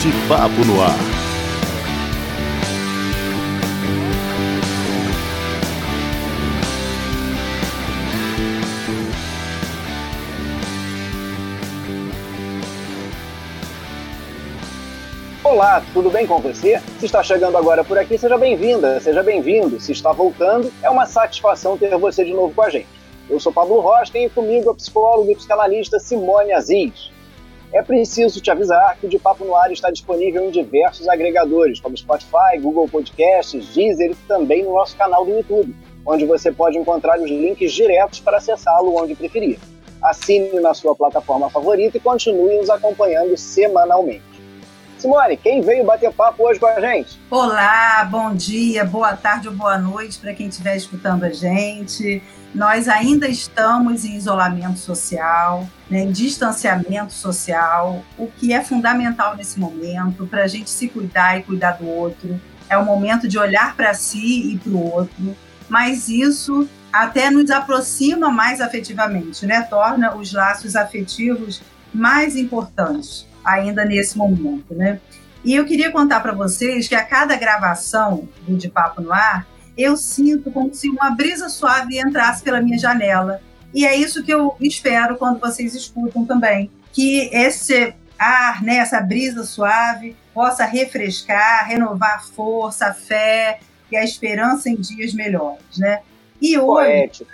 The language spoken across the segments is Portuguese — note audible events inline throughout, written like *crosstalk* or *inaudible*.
De Papo no Ar. Olá, tudo bem com você? Se está chegando agora por aqui, seja bem-vinda, seja bem-vindo. Se está voltando, é uma satisfação ter você de novo com a gente. Eu sou Pablo Rocha e comigo a psicóloga e psicanalista Simone Aziz. É preciso te avisar que o De Papo no Ar está disponível em diversos agregadores, como Spotify, Google Podcasts, Deezer e também no nosso canal do YouTube, onde você pode encontrar os links diretos para acessá-lo onde preferir. Assine na sua plataforma favorita e continue nos acompanhando semanalmente. Simone, quem veio bater papo hoje com a gente? Olá, bom dia, boa tarde ou boa noite para quem estiver escutando a gente. Nós ainda estamos em isolamento social, né, em distanciamento social, o que é fundamental nesse momento para a gente se cuidar e cuidar do outro. É o momento de olhar para si e para o outro, mas isso até nos aproxima mais afetivamente, né? Torna os laços afetivos mais importantes ainda nesse momento, né? E eu queria contar para vocês que a cada gravação do De Papo no Ar, eu sinto como se uma brisa suave entrasse pela minha janela. E é isso que eu espero quando vocês escutam também. Que esse ar, né, essa brisa suave, possa refrescar, renovar a força, a fé e a esperança em dias melhores, né? E hoje,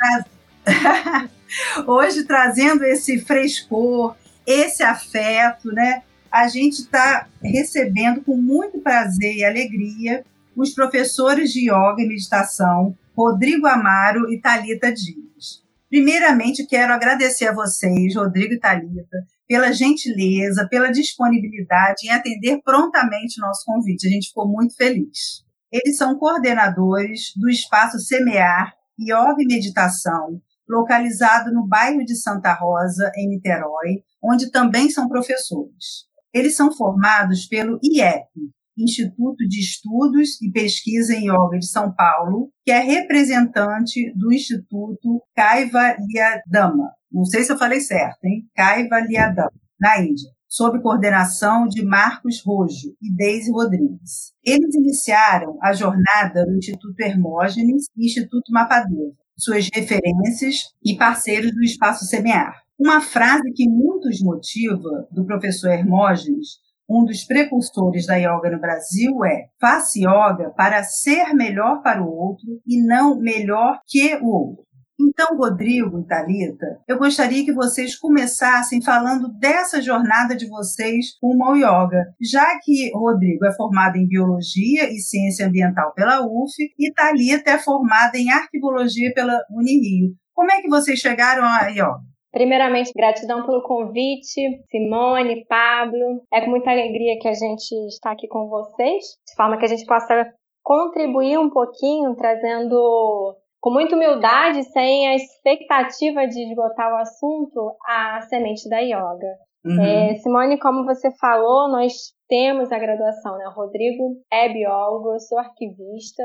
tra... *laughs* hoje trazendo esse frescor, esse afeto, né? A gente está recebendo com muito prazer e alegria os professores de yoga e meditação Rodrigo Amaro e Talita Dias. Primeiramente, quero agradecer a vocês, Rodrigo e Talita, pela gentileza, pela disponibilidade em atender prontamente o nosso convite. A gente ficou muito feliz. Eles são coordenadores do Espaço Semear Yoga e Meditação, localizado no bairro de Santa Rosa, em Niterói, onde também são professores. Eles são formados pelo IEP, Instituto de Estudos e Pesquisa em Yoga de São Paulo, que é representante do Instituto Kaivalyadama. Não sei se eu falei certo, hein? Kaivalyadama, na Índia, sob coordenação de Marcos Rojo e Deise Rodrigues. Eles iniciaram a jornada no Instituto Hermógenes e Instituto Mapadeva, suas referências e parceiros do Espaço Semear. Uma frase que muitos motiva do professor Hermógenes, um dos precursores da yoga no Brasil, é: faça yoga para ser melhor para o outro e não melhor que o outro. Então, Rodrigo e Thalita, eu gostaria que vocês começassem falando dessa jornada de vocês com o yoga, já que Rodrigo é formado em Biologia e Ciência Ambiental pela UF e Thalita é formada em Arquivologia pela Unirio. Como é que vocês chegaram a yoga? Primeiramente, gratidão pelo convite, Simone, Pablo. É com muita alegria que a gente está aqui com vocês, de forma que a gente possa contribuir um pouquinho, trazendo com muita humildade, sem a expectativa de esgotar o assunto, a semente da yoga. Uhum. É, Simone, como você falou, nós temos a graduação, né? O Rodrigo é biólogo, eu sou arquivista,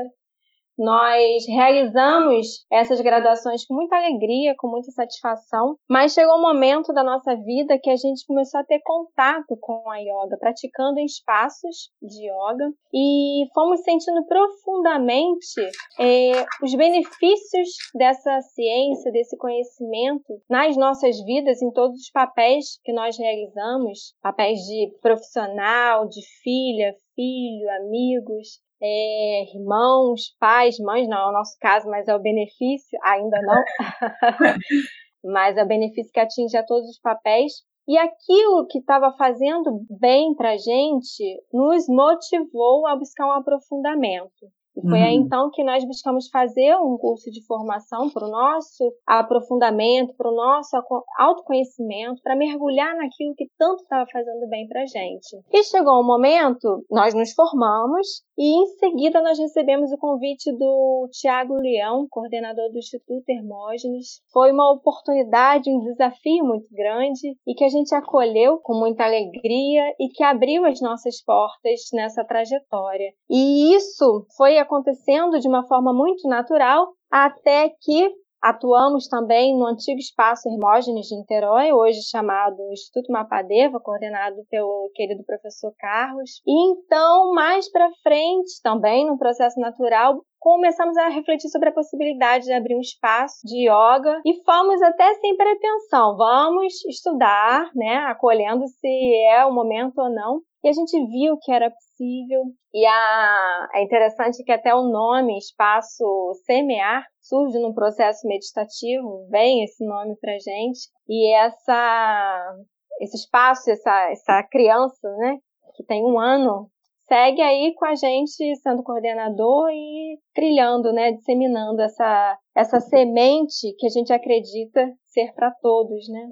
nós realizamos essas graduações com muita alegria, com muita satisfação, mas chegou um momento da nossa vida que a gente começou a ter contato com a yoga, praticando em espaços de yoga e fomos sentindo profundamente é, os benefícios dessa ciência, desse conhecimento nas nossas vidas, em todos os papéis que nós realizamos papéis de profissional, de filha, filho, amigos, é, irmãos, pais, mães, não é o nosso caso, mas é o benefício, ainda não, *laughs* mas é o benefício que atinge a todos os papéis. E aquilo que estava fazendo bem para a gente nos motivou a buscar um aprofundamento. E foi uhum. aí então que nós buscamos fazer um curso de formação para o nosso aprofundamento, para o nosso autoconhecimento, para mergulhar naquilo que tanto estava fazendo bem para a gente. E chegou um momento, nós nos formamos e em seguida nós recebemos o convite do Tiago Leão, coordenador do Instituto Hermógenes. Foi uma oportunidade, um desafio muito grande e que a gente acolheu com muita alegria e que abriu as nossas portas nessa trajetória. E isso foi acontecendo de uma forma muito natural até que Atuamos também no antigo espaço Hermógenes de Niterói, hoje chamado Instituto Mapadeva, coordenado pelo querido professor Carlos. E então, mais para frente, também no processo natural, começamos a refletir sobre a possibilidade de abrir um espaço de yoga e fomos até sem pretensão, vamos estudar, né, acolhendo se é o momento ou não. E a gente viu que era possível. E a, é interessante que até o nome Espaço Semear surge num processo meditativo, vem esse nome pra gente. E essa, esse espaço, essa, essa criança, né, que tem um ano, segue aí com a gente sendo coordenador e trilhando, né, disseminando essa, essa semente que a gente acredita ser para todos, né?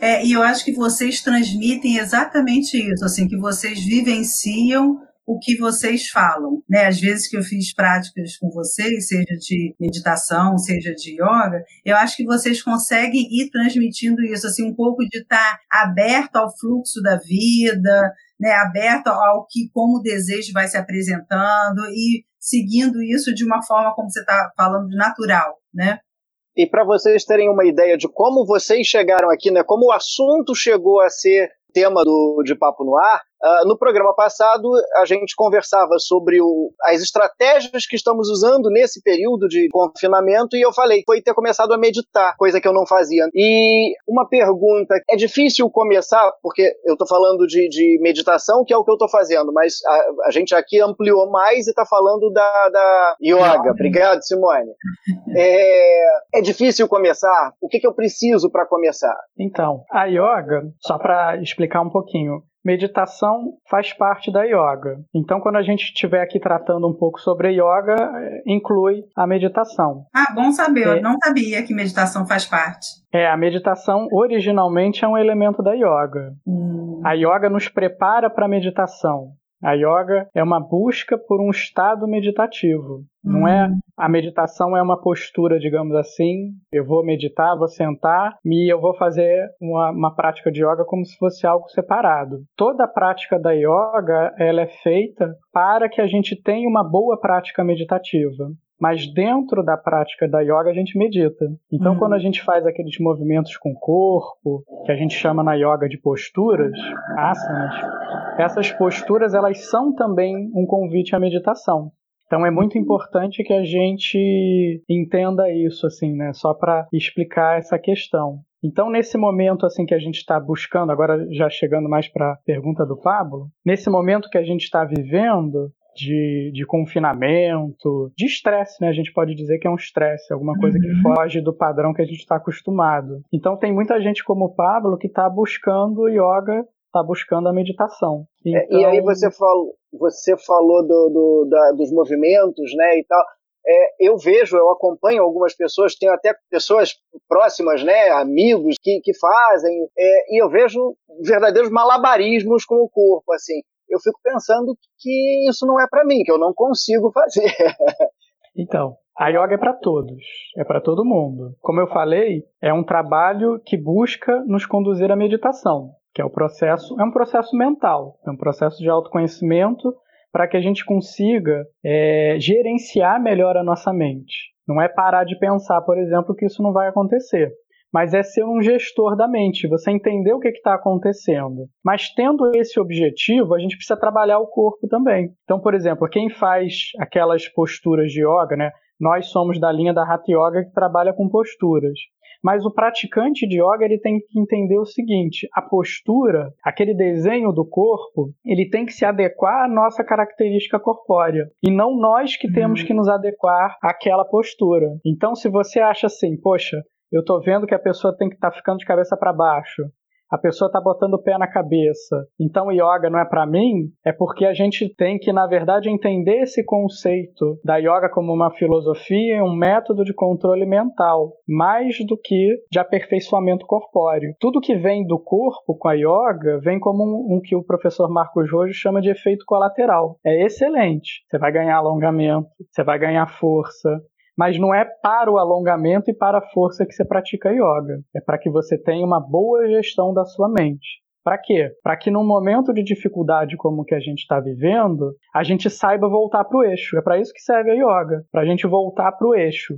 É, e eu acho que vocês transmitem exatamente isso, assim, que vocês vivenciam o que vocês falam, né? Às vezes que eu fiz práticas com vocês, seja de meditação, seja de yoga, eu acho que vocês conseguem ir transmitindo isso, assim, um pouco de estar aberto ao fluxo da vida, né? Aberto ao que como o desejo vai se apresentando e seguindo isso de uma forma como você está falando natural, né? E para vocês terem uma ideia de como vocês chegaram aqui, né? Como o assunto chegou a ser tema do, de Papo no Ar, Uh, no programa passado, a gente conversava sobre o, as estratégias que estamos usando nesse período de confinamento e eu falei, foi ter começado a meditar, coisa que eu não fazia. E uma pergunta, é difícil começar, porque eu estou falando de, de, meditação, que é o que eu estou fazendo, mas a, a, gente aqui ampliou mais e está falando da, da yoga. Obrigado, Simone. É, é difícil começar? O que, que eu preciso para começar? Então, a yoga, só para explicar um pouquinho, meditação faz parte da yoga. Então, quando a gente estiver aqui tratando um pouco sobre yoga, é, inclui a meditação. Ah, bom saber. É, eu não sabia que meditação faz parte. É, a meditação originalmente é um elemento da yoga. Hum. A yoga nos prepara para a meditação. A yoga é uma busca por um estado meditativo. Não é hum. a meditação é uma postura, digamos assim. Eu vou meditar, vou sentar e eu vou fazer uma, uma prática de yoga como se fosse algo separado. Toda a prática da yoga ela é feita para que a gente tenha uma boa prática meditativa mas dentro da prática da yoga a gente medita. Então, uhum. quando a gente faz aqueles movimentos com o corpo, que a gente chama na yoga de posturas, asanas, essas posturas elas são também um convite à meditação. Então é muito importante que a gente entenda isso, assim, né? Só para explicar essa questão. Então, nesse momento assim que a gente está buscando, agora já chegando mais para a pergunta do Pablo, nesse momento que a gente está vivendo, de, de confinamento, de estresse, né? A gente pode dizer que é um estresse, alguma coisa uhum. que foge do padrão que a gente está acostumado. Então tem muita gente como o Pablo que está buscando yoga, está buscando a meditação. Então... É, e aí então você falou, você falou do, do da, dos movimentos, né, e tal. É, eu vejo, eu acompanho algumas pessoas, tenho até pessoas próximas, né, amigos que, que fazem, é, e eu vejo verdadeiros malabarismos com o corpo, assim eu fico pensando que isso não é para mim, que eu não consigo fazer. *laughs* então, a yoga é para todos, é para todo mundo. Como eu falei, é um trabalho que busca nos conduzir à meditação, que é o processo, é um processo mental, é um processo de autoconhecimento para que a gente consiga é, gerenciar melhor a nossa mente. Não é parar de pensar, por exemplo, que isso não vai acontecer mas é ser um gestor da mente, você entender o que está acontecendo. Mas tendo esse objetivo, a gente precisa trabalhar o corpo também. Então, por exemplo, quem faz aquelas posturas de yoga, né? Nós somos da linha da Hatha Yoga que trabalha com posturas. Mas o praticante de yoga ele tem que entender o seguinte: a postura, aquele desenho do corpo, ele tem que se adequar à nossa característica corpórea e não nós que temos uhum. que nos adequar àquela postura. Então, se você acha assim, poxa, eu tô vendo que a pessoa tem que estar tá ficando de cabeça para baixo. A pessoa tá botando o pé na cabeça. Então yoga não é para mim, é porque a gente tem que, na verdade, entender esse conceito da yoga como uma filosofia e um método de controle mental, mais do que de aperfeiçoamento corpóreo. Tudo que vem do corpo com a yoga vem como um, um que o professor Marcos Rojo chama de efeito colateral. É excelente. Você vai ganhar alongamento, você vai ganhar força, mas não é para o alongamento e para a força que você pratica yoga. É para que você tenha uma boa gestão da sua mente. Para quê? Para que num momento de dificuldade como o que a gente está vivendo, a gente saiba voltar para o eixo. É para isso que serve a yoga, para a gente voltar para o eixo.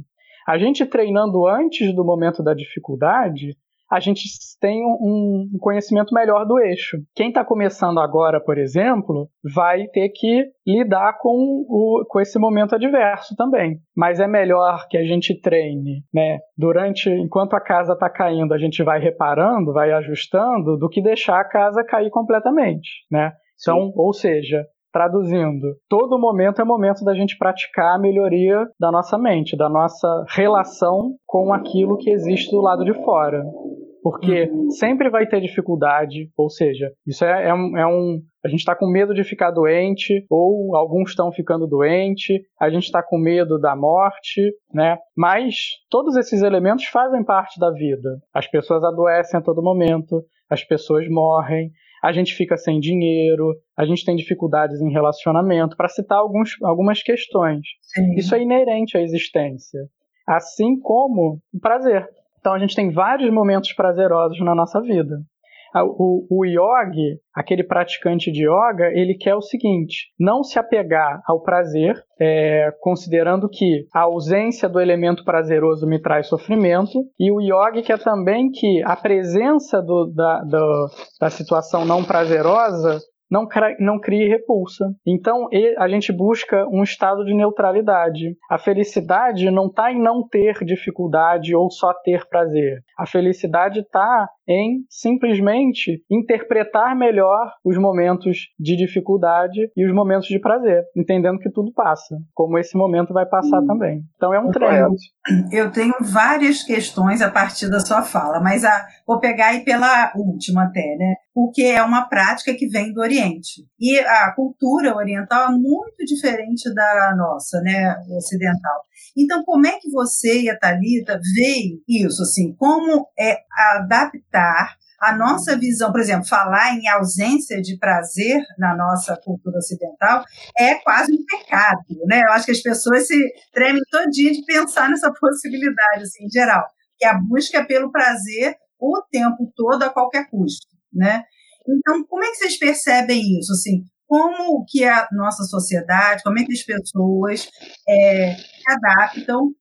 A gente treinando antes do momento da dificuldade, a gente tem um, conhecimento melhor do eixo. Quem está começando agora, por exemplo, vai ter que lidar com, o, com esse momento adverso também. Mas é melhor que a gente treine, né? Durante, enquanto a casa está caindo, a gente vai reparando, vai ajustando, do que deixar a casa cair completamente, né? Então, ou seja, Traduzindo, todo momento é momento da gente praticar a melhoria da nossa mente, da nossa relação com aquilo que existe do lado de fora. Porque uhum. sempre vai ter dificuldade, ou seja, isso é, é, um, é um. A gente está com medo de ficar doente, ou alguns estão ficando doentes, a gente está com medo da morte, né? Mas todos esses elementos fazem parte da vida. As pessoas adoecem a todo momento, as pessoas morrem, a gente fica sem dinheiro, a gente tem dificuldades em relacionamento, para citar alguns, algumas questões. Sim. Isso é inerente à existência. Assim como o prazer. Então a gente tem vários momentos prazerosos na nossa vida. O, o yogi, aquele praticante de yoga, ele quer o seguinte: não se apegar ao prazer, é, considerando que a ausência do elemento prazeroso me traz sofrimento, e o yogi quer também que a presença do, da, do, da situação não prazerosa não, não crie repulsa. Então a gente busca um estado de neutralidade. A felicidade não está em não ter dificuldade ou só ter prazer. A felicidade está em simplesmente interpretar melhor os momentos de dificuldade e os momentos de prazer, entendendo que tudo passa, como esse momento vai passar hum. também. Então é um treino. Eu tenho várias questões a partir da sua fala, mas a, vou pegar aí pela última até, né? Porque é uma prática que vem do Oriente. E a cultura oriental é muito diferente da nossa, né, ocidental. Então, como é que você e a Thalita veem isso, assim, como é adaptar a nossa visão, por exemplo, falar em ausência de prazer na nossa cultura ocidental é quase um pecado, né? Eu acho que as pessoas se tremem todo dia de pensar nessa *laughs* possibilidade, assim, em geral, que a busca é pelo prazer o tempo todo a qualquer custo, né? Então, como é que vocês percebem isso, assim? Como que a nossa sociedade, como é que as pessoas é, se adaptam?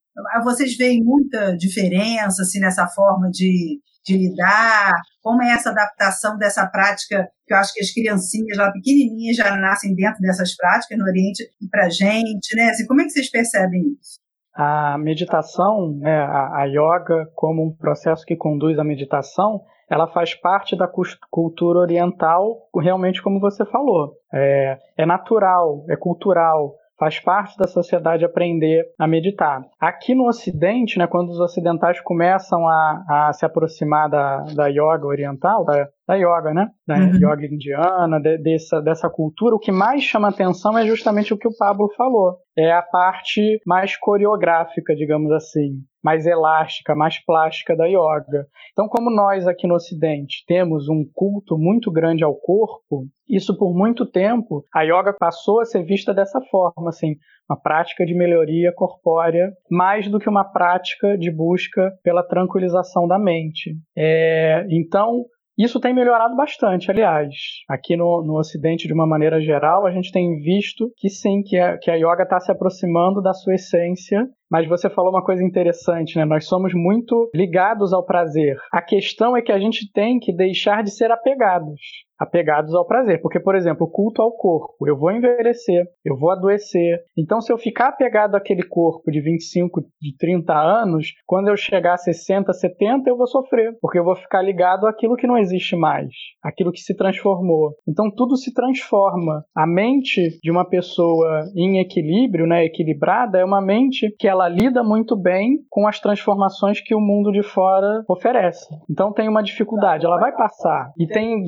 Vocês veem muita diferença, assim, nessa forma de de lidar? Como é essa adaptação dessa prática, que eu acho que as criancinhas lá pequenininhas já nascem dentro dessas práticas no Oriente e para gente, né? Assim, como é que vocês percebem isso? A meditação, né, a, a yoga, como um processo que conduz à meditação, ela faz parte da cultura oriental, realmente como você falou. É, é natural, é cultural, faz parte da sociedade aprender a meditar. Aqui no Ocidente, né, quando os ocidentais começam a, a se aproximar da, da yoga oriental, da, da yoga, né? Da uhum. yoga indiana, de, dessa, dessa cultura, o que mais chama atenção é justamente o que o Pablo falou. É a parte mais coreográfica, digamos assim, mais elástica, mais plástica da yoga. Então, como nós aqui no Ocidente temos um culto muito grande ao corpo, isso por muito tempo a yoga passou a ser vista dessa forma, assim, uma prática de melhoria corpórea, mais do que uma prática de busca pela tranquilização da mente. É, então, isso tem melhorado bastante, aliás. Aqui no, no Ocidente, de uma maneira geral, a gente tem visto que sim, que a, que a yoga está se aproximando da sua essência mas você falou uma coisa interessante, né? Nós somos muito ligados ao prazer. A questão é que a gente tem que deixar de ser apegados apegados ao prazer. Porque, por exemplo, o culto ao corpo. Eu vou envelhecer, eu vou adoecer. Então, se eu ficar apegado àquele corpo de 25, de 30 anos, quando eu chegar a 60, 70, eu vou sofrer. Porque eu vou ficar ligado àquilo que não existe mais, aquilo que se transformou. Então, tudo se transforma. A mente de uma pessoa em equilíbrio, né, equilibrada, é uma mente que ela lida muito bem com as transformações que o mundo de fora oferece. Então tem uma dificuldade, ela vai passar. E tem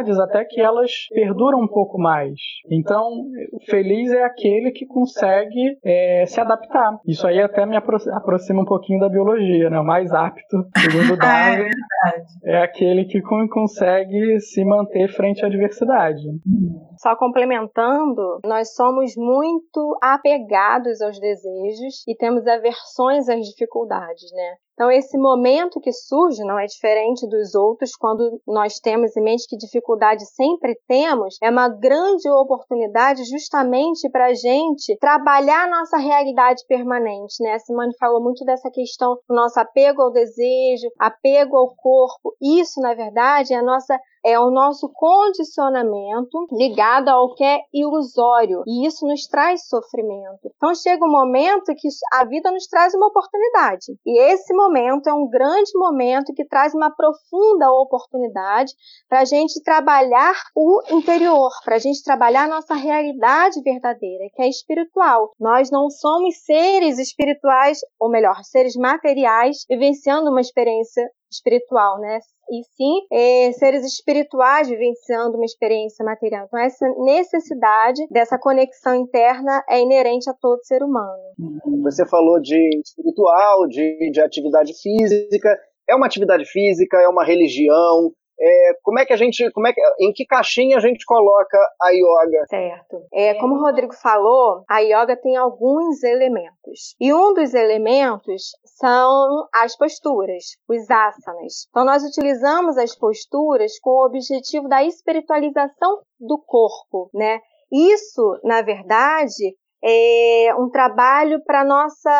dificuldades até que elas perduram um pouco mais. Então, feliz é aquele que consegue é, se adaptar. Isso aí até me aproxima um pouquinho da biologia, né? O mais apto, segundo *laughs* ah, é Darwin, é, é aquele que consegue se manter frente à adversidade. Só complementando, nós somos muito apegados aos desejos e temos aversões às dificuldades, né? Então, esse momento que surge não é diferente dos outros quando nós temos em mente que dificuldade sempre temos, é uma grande oportunidade justamente para a gente trabalhar a nossa realidade permanente, né? A Simone falou muito dessa questão do nosso apego ao desejo, apego ao corpo. Isso, na verdade, é a nossa é o nosso condicionamento ligado ao que é ilusório e isso nos traz sofrimento. Então chega um momento que a vida nos traz uma oportunidade e esse momento é um grande momento que traz uma profunda oportunidade para a gente trabalhar o interior, para a gente trabalhar a nossa realidade verdadeira, que é espiritual. Nós não somos seres espirituais, ou melhor, seres materiais vivenciando uma experiência espiritual, né? E sim é, seres espirituais vivenciando uma experiência material. Então, essa necessidade dessa conexão interna é inerente a todo ser humano. Você falou de espiritual, de, de atividade física. É uma atividade física, é uma religião, é, como é que a gente, como é que, em que caixinha a gente coloca a yoga? Certo. É, como o Rodrigo falou, a yoga tem alguns elementos. E um dos elementos são as posturas, os asanas. Então nós utilizamos as posturas com o objetivo da espiritualização do corpo, né? Isso, na verdade, é um trabalho para nossa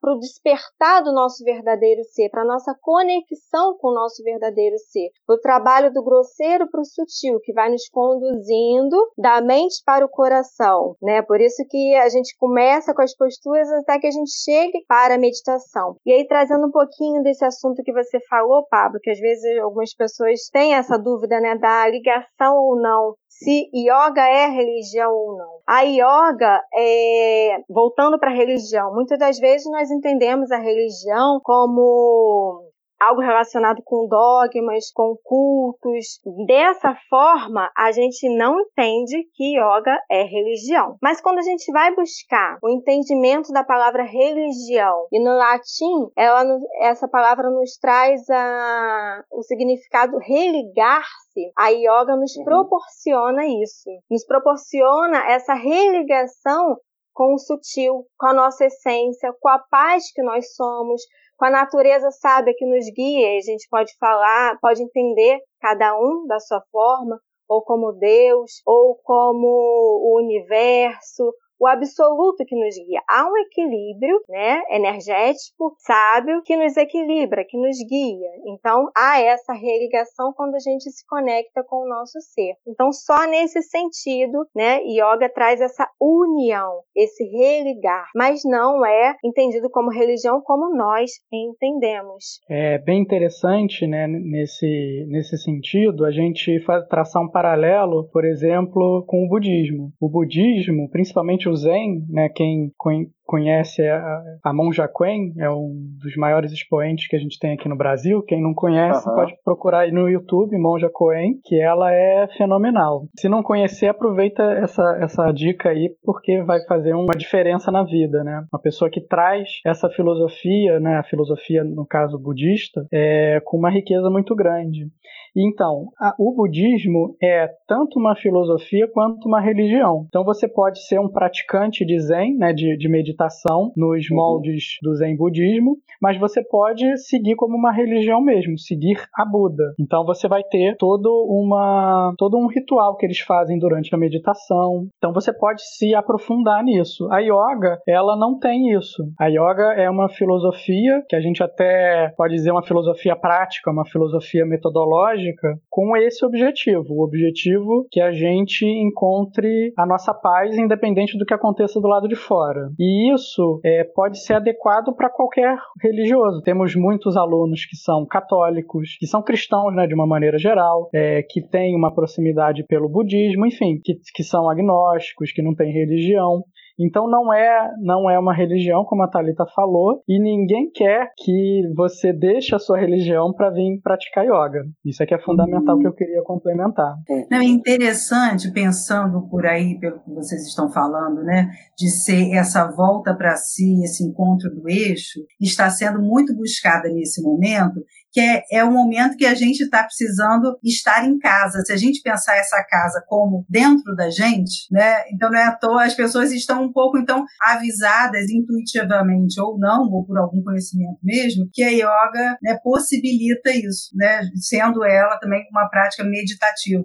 para o despertar do nosso verdadeiro ser, para nossa conexão com o nosso verdadeiro ser. O trabalho do grosseiro para o sutil, que vai nos conduzindo da mente para o coração, né? Por isso que a gente começa com as posturas até que a gente chegue para a meditação. E aí trazendo um pouquinho desse assunto que você falou, Pablo, que às vezes algumas pessoas têm essa dúvida, né, da ligação ou não se yoga é religião ou não. A yoga, é, voltando para a religião, muitas das vezes nós entendemos a religião como algo relacionado com dogmas, com cultos. Dessa forma, a gente não entende que yoga é religião. Mas quando a gente vai buscar o entendimento da palavra religião, e no latim, ela, essa palavra nos traz a, o significado religar-se, a yoga nos uhum. proporciona isso. Nos proporciona essa religação com o sutil, com a nossa essência, com a paz que nós somos, com a natureza sábia que nos guia, a gente pode falar, pode entender cada um da sua forma, ou como Deus, ou como o universo, o absoluto que nos guia. Há um equilíbrio, né, energético, sábio, que nos equilibra, que nos guia. Então, há essa religação quando a gente se conecta com o nosso ser. Então, só nesse sentido, né, yoga traz essa união, esse religar, mas não é entendido como religião como nós entendemos. É bem interessante, né, nesse, nesse sentido, a gente traçar um paralelo, por exemplo, com o budismo. O budismo, principalmente o Zen, né, quem conhece a, a Monja Quen, é um dos maiores expoentes que a gente tem aqui no Brasil. Quem não conhece uhum. pode procurar aí no YouTube, Monja Quen, que ela é fenomenal. Se não conhecer, aproveita essa, essa dica aí, porque vai fazer uma diferença na vida, né? Uma pessoa que traz essa filosofia, né, a filosofia, no caso budista, é, com uma riqueza muito grande. Então, a, o budismo é tanto uma filosofia quanto uma religião. Então, você pode ser um praticante de Zen, né, de, de meditação, nos uhum. moldes do Zen budismo, mas você pode seguir como uma religião mesmo, seguir a Buda. Então, você vai ter todo, uma, todo um ritual que eles fazem durante a meditação. Então, você pode se aprofundar nisso. A yoga, ela não tem isso. A yoga é uma filosofia que a gente até pode dizer uma filosofia prática, uma filosofia metodológica com esse objetivo, o objetivo que a gente encontre a nossa paz independente do que aconteça do lado de fora. E isso é, pode ser adequado para qualquer religioso. Temos muitos alunos que são católicos, que são cristãos, né, de uma maneira geral, é, que têm uma proximidade pelo budismo, enfim, que, que são agnósticos, que não têm religião. Então não é, não é uma religião, como a Talita falou, e ninguém quer que você deixe a sua religião para vir praticar yoga. Isso é que é fundamental que eu queria complementar. Não, é interessante, pensando por aí, pelo que vocês estão falando, né, de ser essa volta para si, esse encontro do eixo, está sendo muito buscada nesse momento, que é, é o momento que a gente está precisando estar em casa. Se a gente pensar essa casa como dentro da gente, né? Então não é à toa as pessoas estão um pouco, então, avisadas intuitivamente ou não, ou por algum conhecimento mesmo, que a yoga né, possibilita isso, né? Sendo ela também uma prática meditativa,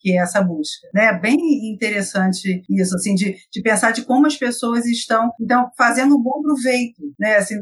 que é essa busca. Né? Bem interessante isso, assim, de, de pensar de como as pessoas estão, então, fazendo um bom proveito, né? Assim,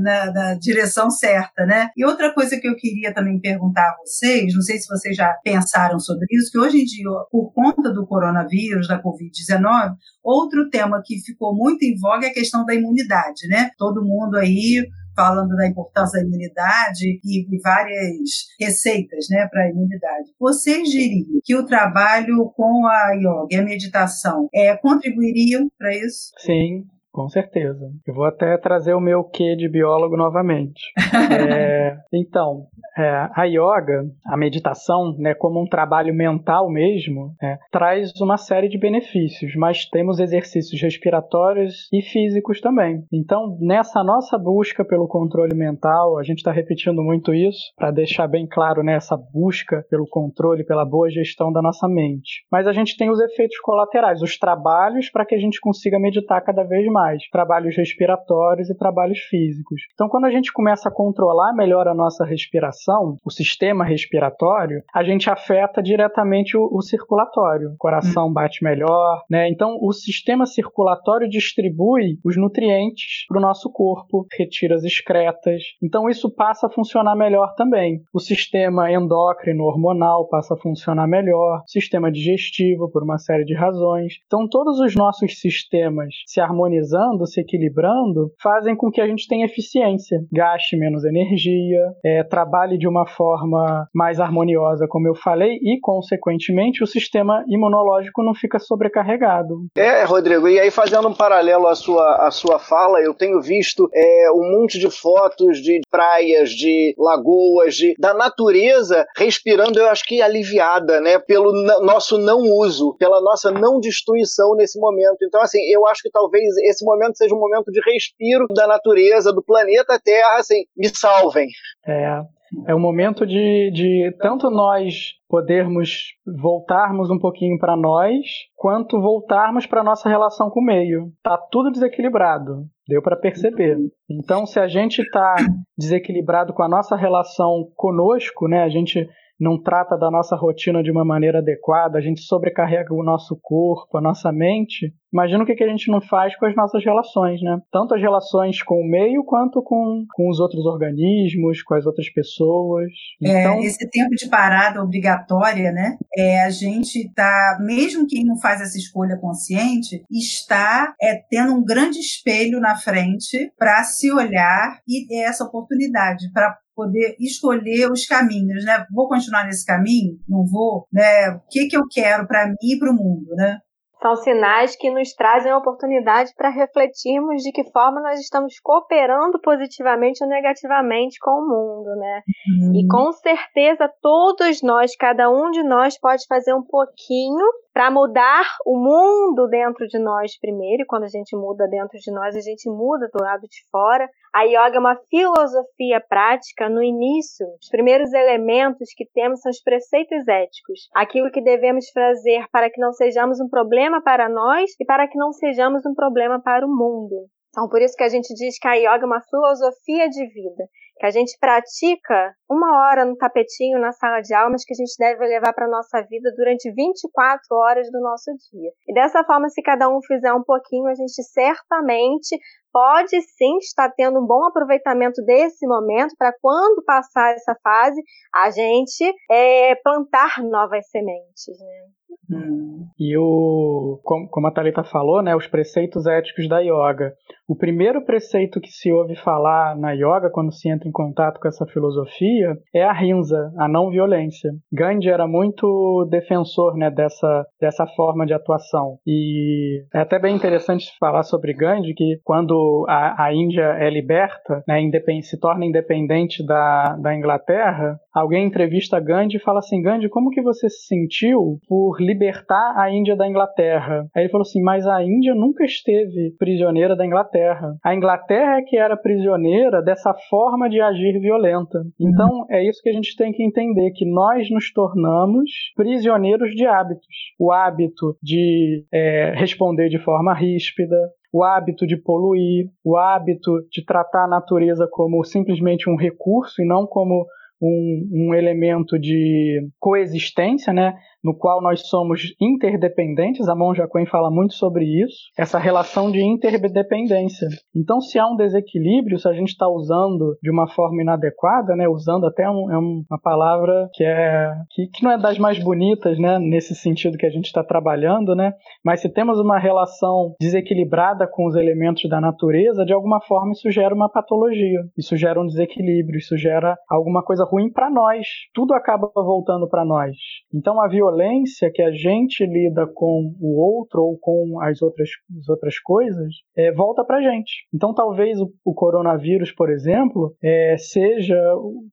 na, na direção certa, né? E outra coisa que eu queria também perguntar a vocês, não sei se vocês já pensaram sobre isso, que hoje em dia, por conta do coronavírus, da Covid-19, outro tema que ficou muito em voga é a questão da imunidade, né? Todo mundo aí falando da importância da imunidade e, várias receitas né, para a imunidade. Vocês diriam que o trabalho com a yoga e a meditação é, contribuiriam para isso? Sim, com certeza. Eu vou até trazer o meu quê de biólogo novamente. *laughs* é, então, é, a yoga, a meditação, né, como um trabalho mental mesmo, é, traz uma série de benefícios, mas temos exercícios respiratórios e físicos também. Então, nessa nossa busca pelo controle mental, a gente está repetindo muito isso para deixar bem claro nessa né, busca pelo controle, pela boa gestão da nossa mente. Mas a gente tem os efeitos colaterais, os trabalhos para que a gente consiga meditar cada vez mais trabalhos respiratórios e trabalhos físicos. Então, quando a gente começa a controlar melhor a nossa respiração, o sistema respiratório, a gente afeta diretamente o, o circulatório. O coração bate melhor, né? Então, o sistema circulatório distribui os nutrientes para o nosso corpo, retira as excretas. Então, isso passa a funcionar melhor também. O sistema endócrino, hormonal, passa a funcionar melhor. O sistema digestivo, por uma série de razões. Então, todos os nossos sistemas se harmonizando se equilibrando, fazem com que a gente tenha eficiência, gaste menos energia, é, trabalhe de uma forma mais harmoniosa, como eu falei, e, consequentemente, o sistema imunológico não fica sobrecarregado. É, Rodrigo, e aí fazendo um paralelo à sua, à sua fala, eu tenho visto é, um monte de fotos de praias, de lagoas, de, da natureza respirando, eu acho que aliviada, né, pelo nosso não uso, pela nossa não destruição nesse momento. Então, assim, eu acho que talvez esse momento seja um momento de respiro da natureza, do planeta Terra, assim, me salvem. É, é um momento de, de tanto nós podermos voltarmos um pouquinho para nós, quanto voltarmos para nossa relação com o meio. Tá tudo desequilibrado, deu para perceber. Então, se a gente está desequilibrado com a nossa relação conosco, né, a gente não trata da nossa rotina de uma maneira adequada, a gente sobrecarrega o nosso corpo, a nossa mente, imagina o que, a gente não faz com as nossas relações, né? Tanto as relações com o meio quanto com, com os outros organismos, com as outras pessoas. É, então... É, esse tempo de parada obrigatória, né? É, a gente tá, mesmo quem não faz essa escolha consciente, está é, tendo um grande espelho na frente para se olhar e é essa oportunidade para poder escolher os caminhos, né? Vou continuar nesse caminho? Não vou? Né? O que, que eu quero para mim e para o mundo, né? São sinais que nos trazem a oportunidade para refletirmos de que forma nós estamos cooperando positivamente ou negativamente com o mundo, né? Uhum. E com certeza todos nós, cada um de nós pode fazer um pouquinho para mudar o mundo dentro de nós primeiro, e quando a gente muda dentro de nós, a gente muda do lado de fora. A yoga é uma filosofia prática. No início, os primeiros elementos que temos são os preceitos éticos, aquilo que devemos fazer para que não sejamos um problema para nós e para que não sejamos um problema para o mundo. Então, por isso que a gente diz que a yoga é uma filosofia de vida que a gente pratica uma hora no tapetinho na sala de aula, mas que a gente deve levar para a nossa vida durante 24 horas do nosso dia. E dessa forma, se cada um fizer um pouquinho, a gente certamente pode sim estar tendo um bom aproveitamento desse momento para quando passar essa fase, a gente é, plantar novas sementes. Né? Hum. E o, como a Thalita falou, né, os preceitos éticos da yoga. O primeiro preceito que se ouve falar na yoga, quando se entra em contato com essa filosofia, é a rinza, a não violência. Gandhi era muito defensor né, dessa, dessa forma de atuação. E é até bem interessante falar sobre Gandhi, que quando quando a, a Índia é liberta, né, se torna independente da, da Inglaterra, alguém entrevista Gandhi e fala assim: Gandhi, como que você se sentiu por libertar a Índia da Inglaterra? Aí ele falou assim: mas a Índia nunca esteve prisioneira da Inglaterra. A Inglaterra é que era prisioneira dessa forma de agir violenta. Então é isso que a gente tem que entender: que nós nos tornamos prisioneiros de hábitos. O hábito de é, responder de forma ríspida, o hábito de poluir, o hábito de tratar a natureza como simplesmente um recurso e não como um, um elemento de coexistência, né? No qual nós somos interdependentes, a Monja Coen fala muito sobre isso, essa relação de interdependência. Então, se há um desequilíbrio, se a gente está usando de uma forma inadequada, né, usando até um, é uma palavra que, é, que, que, não é das mais bonitas, né, nesse sentido que a gente está trabalhando, né, mas se temos uma relação desequilibrada com os elementos da natureza, de alguma forma isso gera uma patologia, isso gera um desequilíbrio, isso gera alguma coisa ruim para nós. Tudo acaba voltando para nós. Então, a violência violência que a gente lida com o outro ou com as outras, as outras coisas é, volta para gente. Então, talvez o, o coronavírus, por exemplo, é, seja,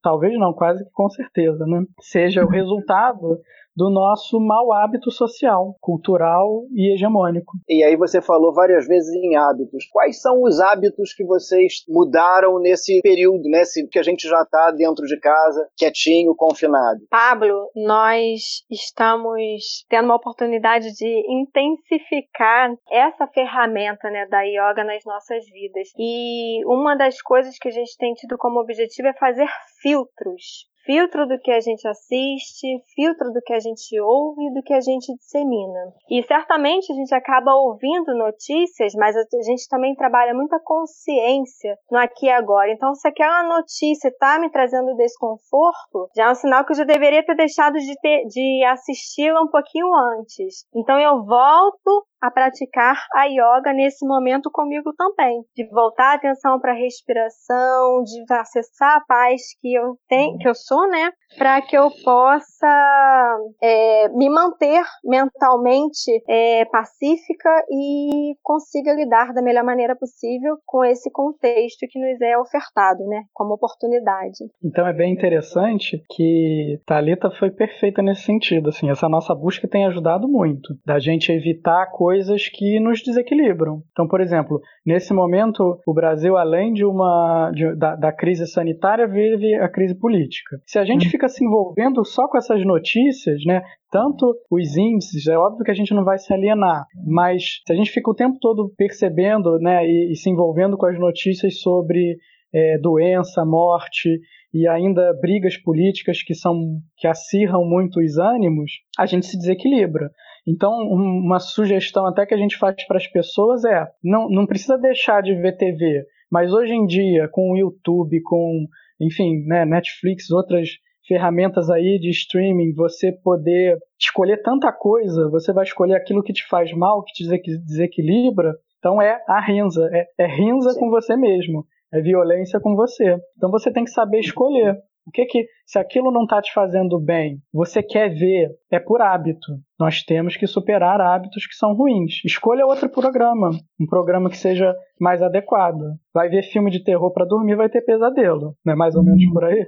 talvez não, quase que com certeza, né? seja o resultado do nosso mau hábito social, cultural e hegemônico. E aí você falou várias vezes em hábitos. Quais são os hábitos que vocês mudaram nesse período, nesse que a gente já está dentro de casa, quietinho, confinado? Pablo, nós estamos tendo uma oportunidade de intensificar essa ferramenta né, da yoga nas nossas vidas. E uma das coisas que a gente tem tido como objetivo é fazer filtros filtro do que a gente assiste, filtro do que a gente ouve e do que a gente dissemina. E certamente a gente acaba ouvindo notícias, mas a gente também trabalha muita consciência no aqui e agora. Então, se aquela notícia está me trazendo desconforto, já é um sinal que eu já deveria ter deixado de, de assisti-la um pouquinho antes. Então, eu volto a praticar a yoga nesse momento comigo também, de voltar a atenção para a respiração, de acessar a paz que eu tenho, que eu sou, né, para que eu possa é, me manter mentalmente é, pacífica e consiga lidar da melhor maneira possível com esse contexto que nos é ofertado, né, como oportunidade. Então é bem interessante que Talita foi perfeita nesse sentido, assim, essa nossa busca tem ajudado muito, da gente evitar coisas que nos desequilibram. Então, por exemplo, nesse momento o Brasil, além de uma de, da, da crise sanitária, vive a crise política. Se a gente uhum. fica fica se envolvendo só com essas notícias, né? Tanto os índices, é óbvio que a gente não vai se alienar, mas se a gente fica o tempo todo percebendo, né, e, e se envolvendo com as notícias sobre é, doença, morte e ainda brigas políticas que são que acirram muito os ânimos, a gente se desequilibra. Então, uma sugestão até que a gente faz para as pessoas é: não, não precisa deixar de ver TV, mas hoje em dia, com o YouTube, com, enfim, né, Netflix, outras ferramentas aí de streaming, você poder escolher tanta coisa, você vai escolher aquilo que te faz mal, que te desequilibra. Então é a rinza, é, é rinza Sim. com você mesmo, é violência com você. Então você tem que saber escolher. O que que, se aquilo não está te fazendo bem, você quer ver, é por hábito. Nós temos que superar hábitos que são ruins. Escolha outro programa, um programa que seja mais adequado. Vai ver filme de terror para dormir, vai ter pesadelo. Não é mais ou menos por aí?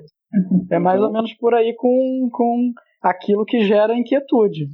É mais ou menos por aí com, com aquilo que gera inquietude.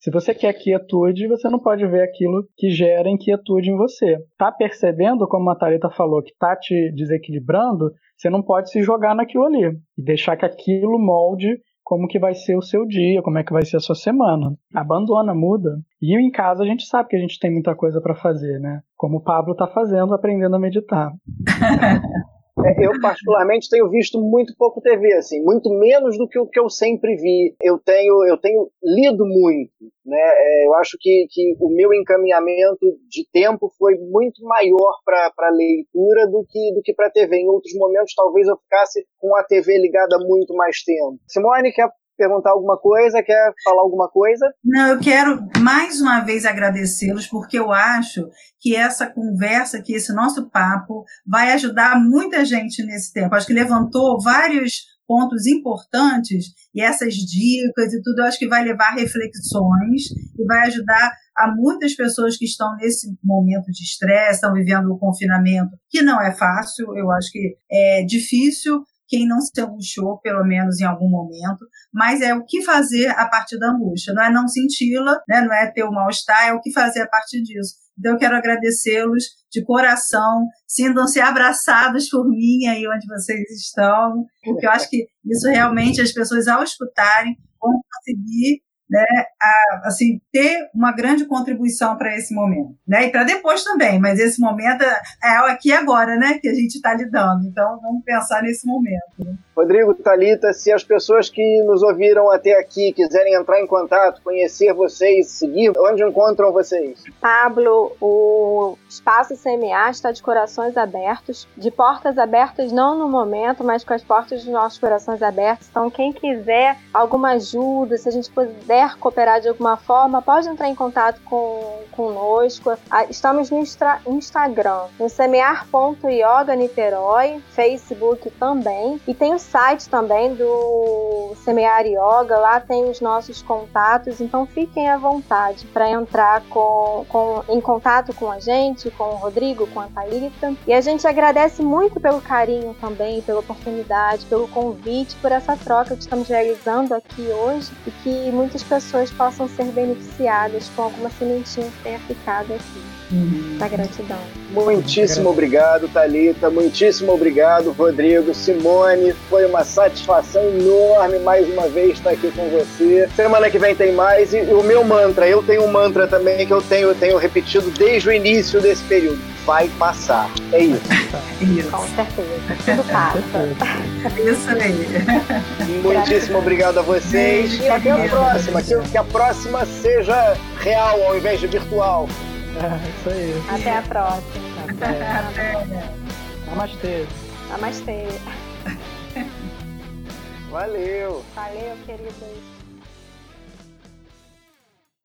Se você quer quietude, você não pode ver aquilo que gera inquietude em você. Tá percebendo, como a Thalita falou, que tá te desequilibrando, você não pode se jogar naquilo ali e deixar que aquilo molde como que vai ser o seu dia, como é que vai ser a sua semana. Abandona, muda. E em casa a gente sabe que a gente tem muita coisa para fazer, né? Como o Pablo tá fazendo, aprendendo a meditar. *laughs* É, eu, particularmente, tenho visto muito pouco TV, assim, muito menos do que o que eu sempre vi. Eu tenho, eu tenho lido muito, né? É, eu acho que, que o meu encaminhamento de tempo foi muito maior para leitura do que, do que para TV. Em outros momentos, talvez eu ficasse com a TV ligada muito mais tempo. Simone, quer perguntar alguma coisa? Quer falar alguma coisa? Não, eu quero mais uma vez agradecê-los, porque eu acho que essa conversa, que esse nosso papo, vai ajudar muita gente nesse tempo. Acho que levantou vários pontos importantes e essas dicas e tudo, eu acho que vai levar reflexões e vai ajudar a muitas pessoas que estão nesse momento de estresse, estão vivendo o confinamento, que não é fácil, eu acho que é difícil quem não se angustiou, pelo menos em algum momento, mas é o que fazer a partir da angústia, não é não senti-la, né, não é ter o mal-estar, é o que fazer a partir disso. Então, eu quero agradecê-los de coração, sintam-se abraçados por mim aí onde vocês estão, porque eu acho que isso realmente as pessoas, ao escutarem, vão conseguir né, a, assim, ter uma grande contribuição para esse momento, né, e para depois também, mas esse momento é, é aqui e agora, né, que a gente está lidando, então vamos pensar nesse momento. Né? Rodrigo, Talita, se as pessoas que nos ouviram até aqui quiserem entrar em contato, conhecer vocês, seguir, onde encontram vocês? Pablo, o espaço CMA está de corações abertos, de portas abertas não no momento, mas com as portas dos nossos corações abertos. Então, quem quiser alguma ajuda, se a gente puder cooperar de alguma forma, pode entrar em contato com conosco. Estamos no Instagram, no semear.yoga Niterói, Facebook também, e tem o site também do Semear Yoga, lá tem os nossos contatos, então fiquem à vontade para entrar com, com, em contato com a gente, com o Rodrigo, com a Thalita. E a gente agradece muito pelo carinho também, pela oportunidade, pelo convite, por essa troca que estamos realizando aqui hoje e que muitas pessoas possam ser beneficiadas com alguma sementinha que tenha ficado aqui. Da gratidão. Muitíssimo obrigado, Talita. Muitíssimo obrigado, Rodrigo, Simone. Foi uma satisfação enorme mais uma vez estar aqui com você. Semana que vem tem mais. E o meu mantra, eu tenho um mantra também que eu tenho, eu tenho repetido desde o início desse período. Vai passar. É isso. *laughs* isso. Com certeza. Tudo passa. isso aí. *laughs* Muitíssimo obrigado a vocês. E até a próxima. Que, que a próxima seja real ao invés de virtual. É, isso aí. Até a próxima. Até. Até. Namastê. Namastê. Valeu. Valeu, queridos.